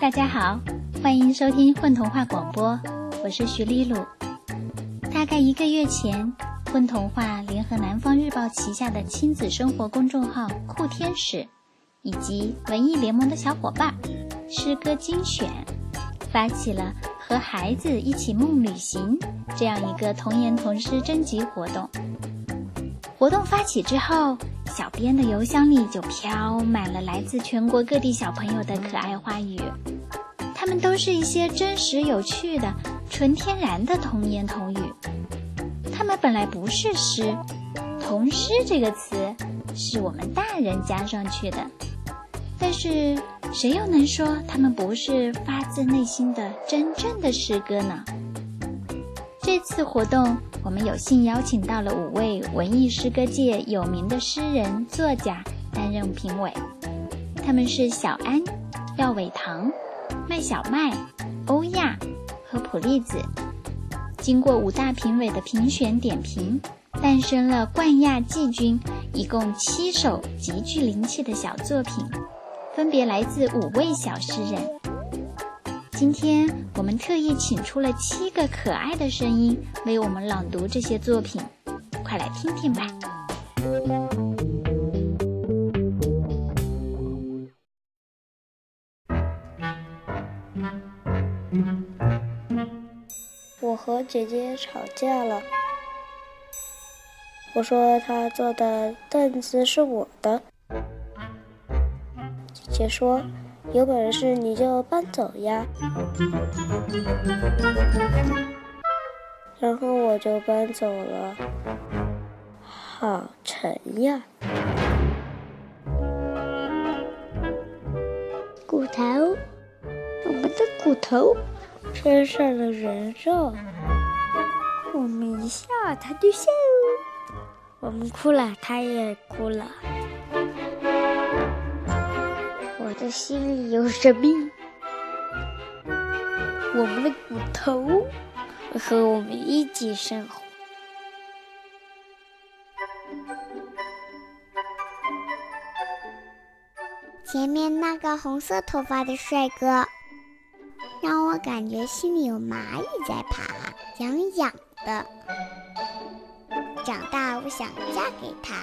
大家好，欢迎收听混童话广播，我是徐丽露。大概一个月前，混童话联合南方日报旗下的亲子生活公众号“酷天使”以及文艺联盟的小伙伴诗歌精选，发起了和孩子一起梦旅行这样一个童言童诗征集活动。活动发起之后，小编的邮箱里就飘满了来自全国各地小朋友的可爱话语，们都是一些真实有趣的、纯天然的童言童语。他们本来不是诗，“童诗”这个词是我们大人加上去的，但是谁又能说他们不是发自内心的真正的诗歌呢？这次活动，我们有幸邀请到了五位文艺诗歌界有名的诗人、作家担任评委，他们是小安、廖伟棠、麦小麦、欧亚和普利子。经过五大评委的评选点评，诞生了冠亚季军一共七首极具灵气的小作品，分别来自五位小诗人。今天我们特意请出了七个可爱的声音为我们朗读这些作品，快来听听吧。姐姐吵架了，我说她坐的凳子是我的，姐姐说。有本事你就搬走呀！然后我就搬走了，好沉呀！骨头，我们的骨头，身上的人肉，我们一笑他就笑，我们哭了他也哭了。我的心里有神秘，我们的骨头和我们一起生活。前面那个红色头发的帅哥，让我感觉心里有蚂蚁在爬，痒痒的。长大我想嫁给他。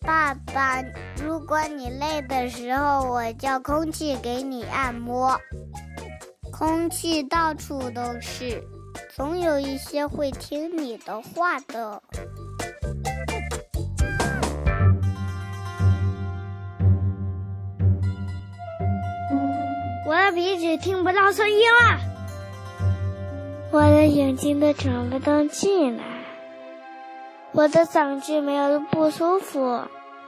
爸爸，如果你累的时候，我叫空气给你按摩。空气到处都是，总有一些会听你的话的。我的鼻子听不到声音了，我的眼睛都喘不动气了，我的嗓子没有不舒服。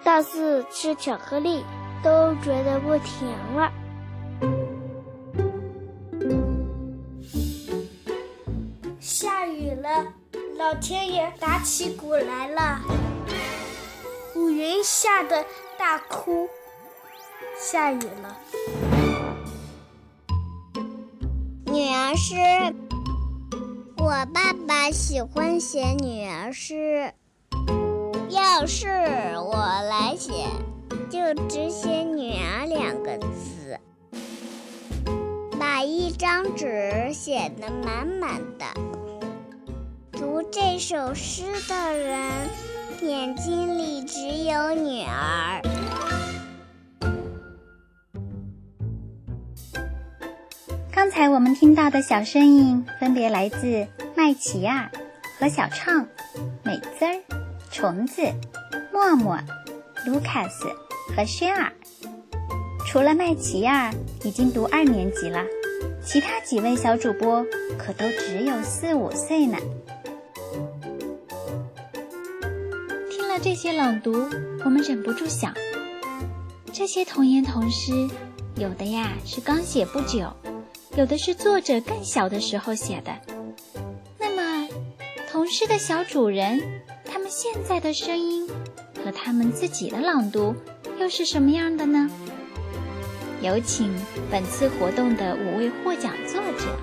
但是吃巧克力都觉得不甜了。下雨了，老天爷打起鼓来了。乌云吓得大哭。下雨了。儿诗，我爸爸喜欢写女儿诗。要是我来写，就只写“女儿”两个字，把一张纸写得满满的。读这首诗的人，眼睛里只有女儿。刚才我们听到的小声音，分别来自麦琪亚和小畅、美滋儿。虫子、默默、卢卡斯和轩儿，除了麦琪亚已经读二年级了，其他几位小主播可都只有四五岁呢。听了这些朗读，我们忍不住想：这些童言童诗，有的呀是刚写不久，有的是作者更小的时候写的。那么，童诗的小主人？他们现在的声音和他们自己的朗读又是什么样的呢？有请本次活动的五位获奖作者。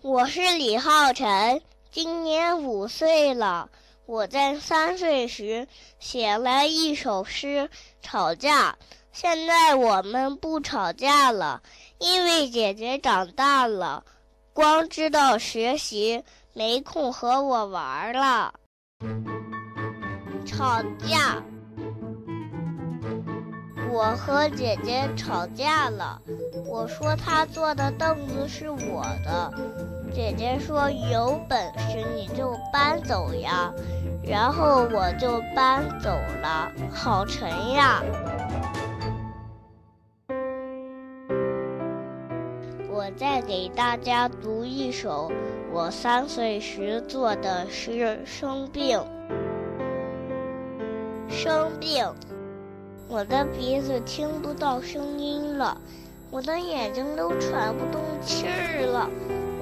我是李浩辰，今年五岁了。我在三岁时写了一首诗，吵架。现在我们不吵架了，因为姐姐长大了，光知道学习，没空和我玩了。吵架，我和姐姐吵架了。我说她坐的凳子是我的，姐姐说有本事你就搬走呀。然后我就搬走了，好沉呀！再给大家读一首我三岁时做的诗：生病，生病，我的鼻子听不到声音了，我的眼睛都喘不动气儿了，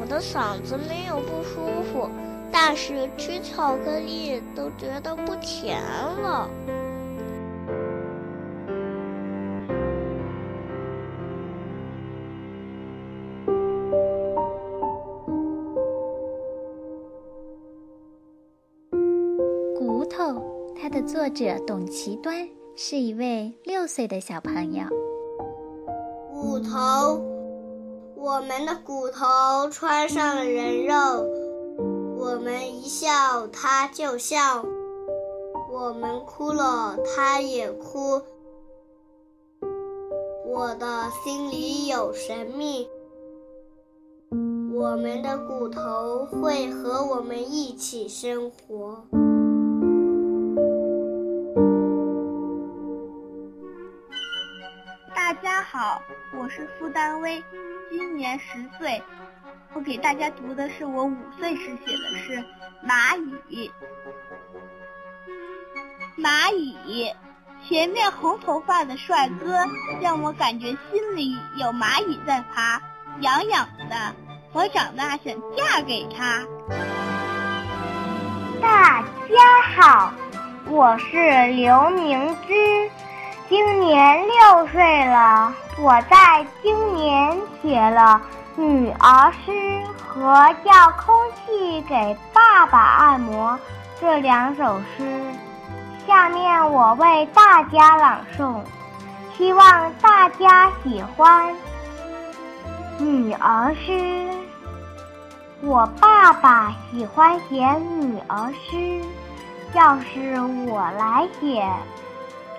我的嗓子没有不舒服。但是吃巧克力都觉得不甜了。作者董其端是一位六岁的小朋友。骨头，我们的骨头穿上了人肉。我们一笑，他就笑；我们哭了，他也哭。我的心里有神秘，我们的骨头会和我们一起生活。好，我是付丹薇，今年十岁。我给大家读的是我五岁时写的诗《蚂蚁》。蚂蚁，前面红头发的帅哥让我感觉心里有蚂蚁在爬，痒痒的。我长大想嫁给他。大家好，我是刘明之，今年六岁了。我在今年写了。女儿诗和叫空气给爸爸按摩这两首诗，下面我为大家朗诵，希望大家喜欢。女儿诗，我爸爸喜欢写女儿诗，要是我来写，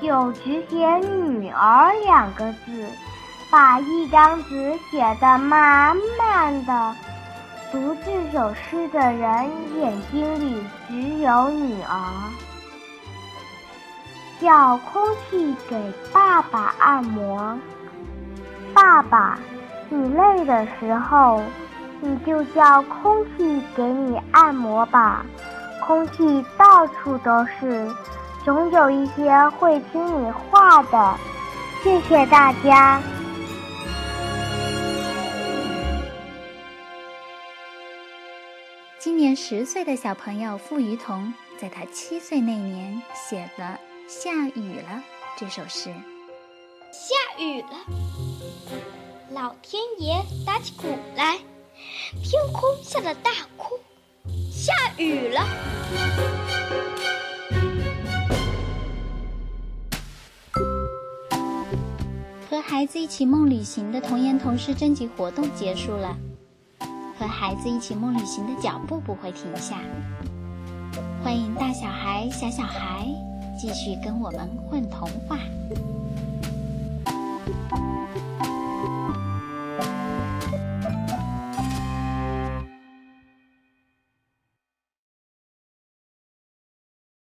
就只写女儿两个字。把一张纸写得满满的，读这首诗的人眼睛里只有女儿。叫空气给爸爸按摩，爸爸，你累的时候，你就叫空气给你按摩吧。空气到处都是，总有一些会听你话的。谢谢大家。今年十岁的小朋友付于彤，在他七岁那年写了《下雨了》这首诗。下雨了，老天爷打起鼓来，天空下的大哭。下雨了。孩子一起梦旅行的童言童诗征集活动结束了。和孩子一起梦旅行的脚步不会停下，欢迎大小孩、小小孩继续跟我们混童话。